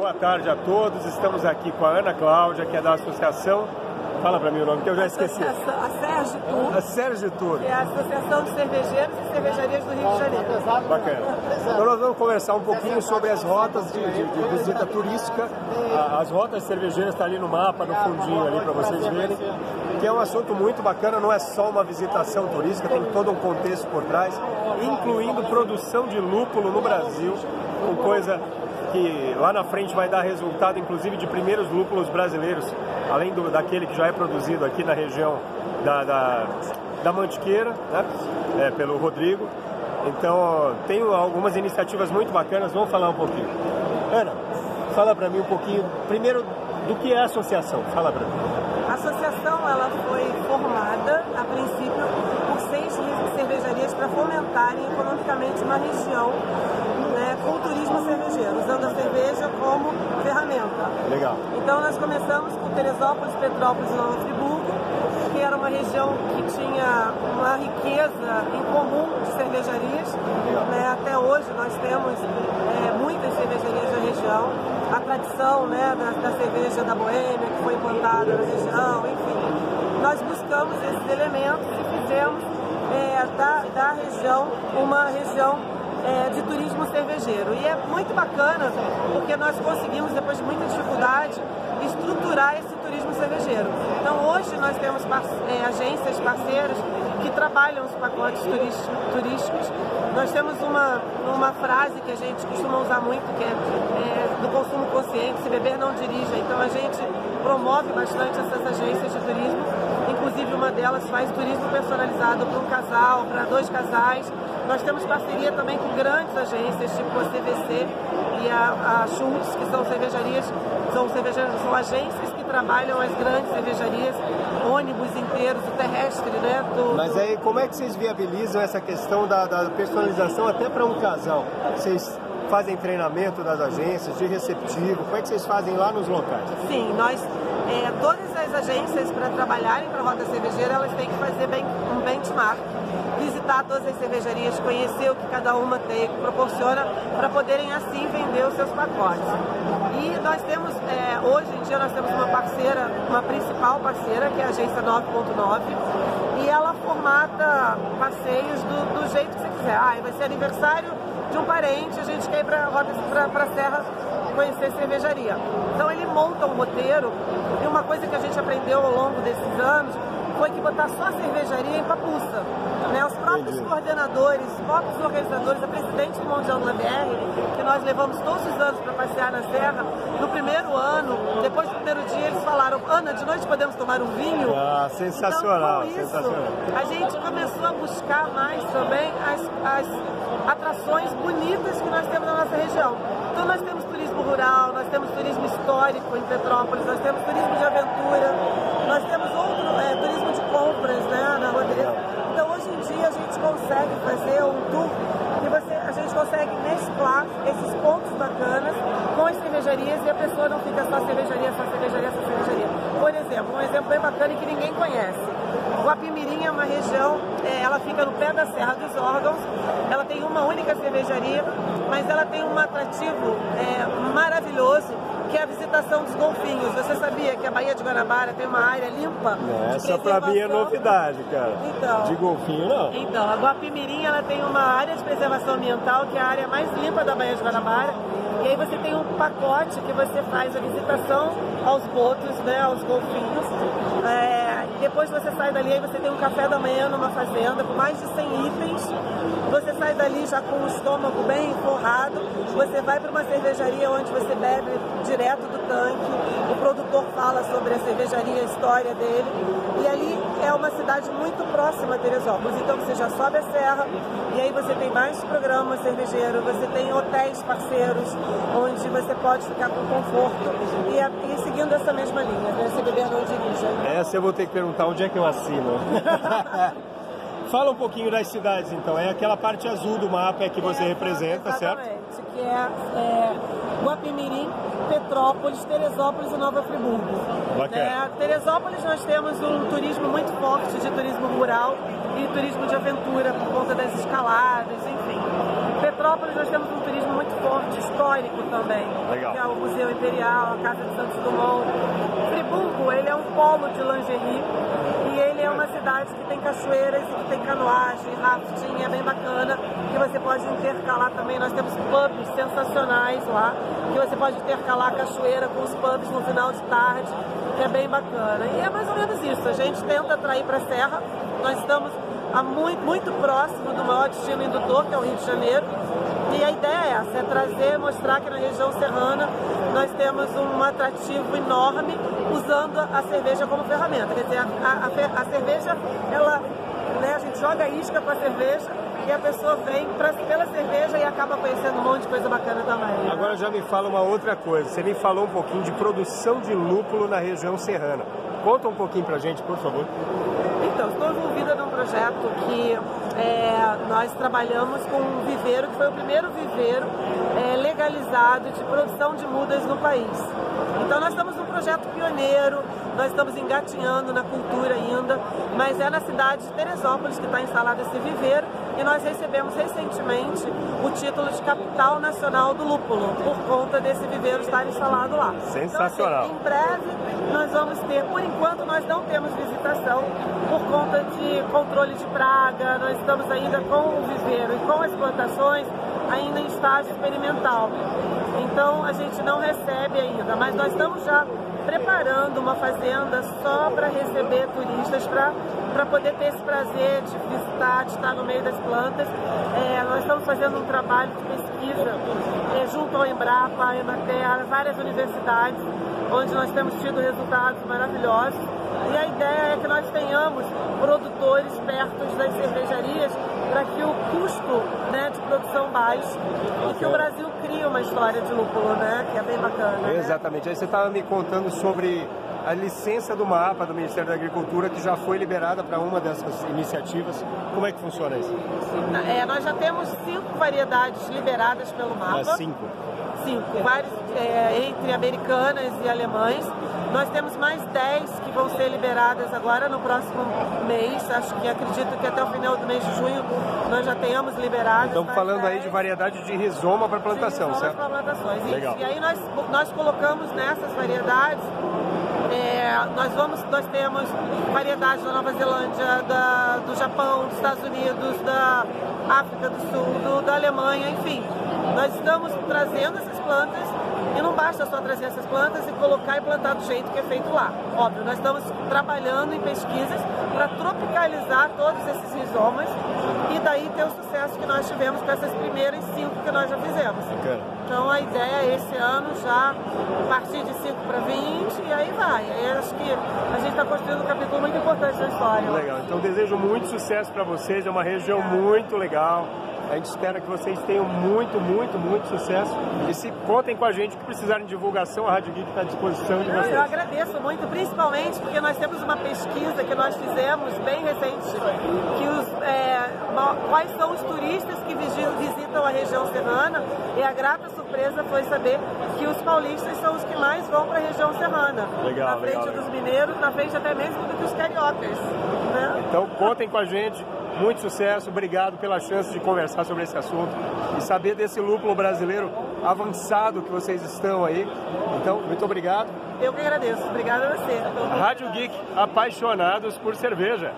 Boa tarde a todos. Estamos aqui com a Ana Cláudia, que é da Associação. Fala para mim o nome, que eu já esqueci. A Sérgio Tour. A Sérgio Tour. É a Associação de Cervejeiros e Cervejarias do Rio de Janeiro. Bacana. Então nós vamos conversar um pouquinho sobre as rotas de, de, de visita turística. As rotas cervejeiras estão tá ali no mapa, no fundinho ali para vocês verem. Que é um assunto muito bacana, não é só uma visitação turística, tem todo um contexto por trás, incluindo produção de lúpulo no Brasil, com coisa que lá na frente vai dar resultado, inclusive, de primeiros lúpulos brasileiros, além do, daquele que já é produzido aqui na região da, da, da Mantiqueira, né? É, pelo Rodrigo. Então, tem algumas iniciativas muito bacanas, vamos falar um pouquinho. Ana, fala para mim um pouquinho, primeiro, do que é a associação, fala para mim. A associação ela foi formada, a princípio, fomentarem economicamente uma região né, com turismo cervejeiro, usando a cerveja como ferramenta. Legal. Então nós começamos com Teresópolis, Petrópolis e Nova Friburgo, que era uma região que tinha uma riqueza em comum de cervejarias. Né? Até hoje nós temos é, muitas cervejarias na região. A tradição né, da, da cerveja da Boêmia, que foi implantada na região, enfim. Nós buscamos esses elementos e fizemos da, da região uma região é, de turismo cervejeiro. E é muito bacana porque nós conseguimos, depois de muita dificuldade, estruturar esse turismo cervejeiro. Então hoje nós temos é, agências parceiras que trabalham os pacotes turísticos. Nós temos uma, uma frase que a gente costuma usar muito, que é, é do consumo consciente, se beber não dirija. Então a gente promove bastante essas agências de turismo. Inclusive uma delas faz turismo personalizado para um casal, para dois casais. Nós temos parceria também com grandes agências, tipo a CVC e a, a Schultz, que são cervejarias, são, cervejarias, são agências que trabalham as grandes cervejarias, ônibus inteiros, o terrestre, né? Do, Mas aí como é que vocês viabilizam essa questão da, da personalização até para um casal? Vocês fazem treinamento das agências, de receptivo, como é que vocês fazem lá nos locais? Sim, nós, é, todas as agências para trabalharem para a Rota Cervejeira, elas têm que fazer bem, um benchmark visitar todas as cervejarias, conhecer o que cada uma tem, proporciona, para poderem assim vender os seus pacotes. E nós temos, é, hoje em dia, nós temos uma parceira, uma principal parceira, que é a agência 9.9, e ela formata passeios do, do jeito que você quiser. Ah, vai ser aniversário de um parente, a gente quer ir para a Serra conhecer cervejaria. Então ele monta um roteiro, e uma coisa que a gente aprendeu ao longo desses anos foi que botar só a cervejaria em Papuça. Né? Os próprios Entendi. coordenadores, os próprios organizadores, a presidente do Mundial da BR, que nós levamos todos os anos para passear na Serra, no primeiro ano, depois do primeiro dia, eles falaram, Ana, de noite podemos tomar um vinho? Ah, sensacional, então, isso, sensacional. A gente começou a buscar mais também as, as atrações bonitas que nós temos na nossa região. Então nós temos turismo rural, nós temos turismo histórico em Petrópolis, nós temos turismo de aventura, nós temos outro é, turismo de compras né, na Rodrigues. Então hoje em dia a gente consegue fazer um tour que você, a gente consegue mesclar esses pontos bacanas com as cervejarias e a pessoa não fica só cervejaria, só cervejaria, só cervejaria. Por exemplo, um exemplo bem bacana e que ninguém conhece. Guapimirim é uma região, é, ela fica no pé da Serra dos Órgãos, ela tem uma única cervejaria, mas ela tem um atrativo é, maravilhoso que é a visitação dos golfinhos. Você sabia que a Baía de Guanabara tem uma área limpa? Essa pra mim é novidade, cara. Então, de golfinho não. Então, a Guapimirim ela tem uma área de preservação ambiental que é a área mais limpa da Baía de Guanabara. E aí você tem um pacote que você faz a visitação aos botos, né, aos golfinhos. É, depois você sai dali, aí você tem um café da manhã numa fazenda com mais de 100 itens. Você sai dali já com o estômago bem forrado. Você vai para uma cervejaria onde você bebe direto do tanque. O produtor fala sobre a cervejaria, a história dele. E ali é uma cidade muito próxima a Teresópolis. Então você já sobe a serra e aí você tem mais programas cervejeiros, você tem hotéis parceiros onde você pode ficar com conforto e, e seguindo essa mesma linha, né? Se beber não dirija. Essa eu vou ter que perguntar onde é que eu assino. Fala um pouquinho das cidades, então. É aquela parte azul do mapa que você é, representa, exatamente, certo? que é, é Guapimirim, Petrópolis, Teresópolis e Nova Friburgo. Bacana. É, Teresópolis nós temos um turismo muito forte de turismo rural e turismo de aventura por conta das escaladas, enfim. Petrópolis nós temos um turismo muito forte histórico também, Legal. que é o Museu Imperial, a Casa de Santos Dumont. Friburgo, ele é um polo de lingerie e ele é uma cidade que tem cachoeiras e que tem canoagem, rafting, é bem bacana, que você pode intercalar também. Nós temos pubs sensacionais lá, que você pode intercalar a cachoeira com os pubs no final de tarde, que é bem bacana. E é mais ou menos isso, a gente tenta atrair para a Serra, nós estamos a muito, muito próximo do maior destino indutor, que é o Rio de Janeiro, e a ideia é essa, é trazer, mostrar que na região serrana nós temos um atrativo enorme usando a cerveja como ferramenta. Quer dizer, a, a, a cerveja, ela, né, a gente joga isca com a cerveja e a pessoa vem pra, pela cerveja e acaba conhecendo um monte de coisa bacana também. Agora já me fala uma outra coisa. Você me falou um pouquinho de produção de lúpulo na região serrana. Conta um pouquinho pra gente, por favor. Então, estou envolvida num projeto que é, nós trabalhamos com um viveiro, que foi o primeiro viveiro é, legalizado de produção de mudas no país. Então, nós estamos num projeto pioneiro, nós estamos engatinhando na cultura ainda, mas é na cidade de Teresópolis que está instalado esse viveiro e nós recebemos recentemente o título de capital nacional do lúpulo, por conta desse viveiro estar instalado lá. Sensacional. Então, assim, em breve nós vamos ter, por enquanto nós não temos visitação por conta de controle de praga, nós estamos ainda com o viveiro e com as plantações ainda em estágio experimental. Então a gente não recebe ainda, mas nós estamos já preparando uma fazenda só para receber turistas, para poder ter esse prazer de visitar, de estar no meio das plantas. É, nós estamos fazendo um trabalho de pesquisa é, junto ao Embrapa, a Emater, várias universidades, onde nós temos tido resultados maravilhosos. E a ideia é que nós tenhamos produtores perto das cervejarias para que o custo né, de produção baixe e que o Brasil crie uma história de lúpulo, né, que é bem bacana. né? Exatamente. Aí você estava me contando sobre a licença do MAPA do Ministério da Agricultura que já foi liberada para uma dessas iniciativas. Como é que funciona isso? É, nós já temos cinco variedades liberadas pelo Ah, mapa. cinco. Cinco, vários é, entre americanas e alemães. Nós temos mais 10 que vão ser liberadas agora no próximo mês. Acho que acredito que até o final do mês de junho nós já tenhamos liberadas. Estamos mais falando aí 10. de variedade de rizoma para plantação, Sim, certo? para plantações. isso. Legal. E aí nós, nós colocamos nessas variedades, é, nós, vamos, nós temos variedades da Nova Zelândia, da, do Japão, dos Estados Unidos, da África do Sul, do, da Alemanha, enfim. Nós estamos trazendo essas plantas e não basta só trazer essas plantas e colocar e plantar do jeito que é feito lá. Óbvio, nós estamos trabalhando em pesquisas para tropicalizar todos esses rizomas e daí ter o sucesso que nós tivemos com essas primeiras cinco que nós já fizemos. Então a ideia é esse ano já partir de 5 para 20 e aí vai. Acho que a gente está construindo um capítulo muito importante da história. Legal. Então desejo muito sucesso para vocês. É uma região muito legal. A gente espera que vocês tenham muito, muito, muito sucesso. E se contem com a gente que precisarem de divulgação, a Rádio Geek está à disposição de Não, eu vocês. agradeço muito, principalmente porque nós temos uma pesquisa que nós fizemos bem recente, que os, é, quais são os turistas que visi- visitam a região serrana, e a grata surpresa foi saber que os paulistas são os que mais vão para a região serrana. Legal, na frente legal, legal. Dos mineiros, na frente até mesmo do que os cariocas. Né? Então contem com a gente. Muito sucesso. Obrigado pela chance de conversar sobre esse assunto e saber desse lúpulo brasileiro avançado que vocês estão aí. Então, muito obrigado. Eu que agradeço. Obrigada a você. Rádio Geek, apaixonados por cerveja.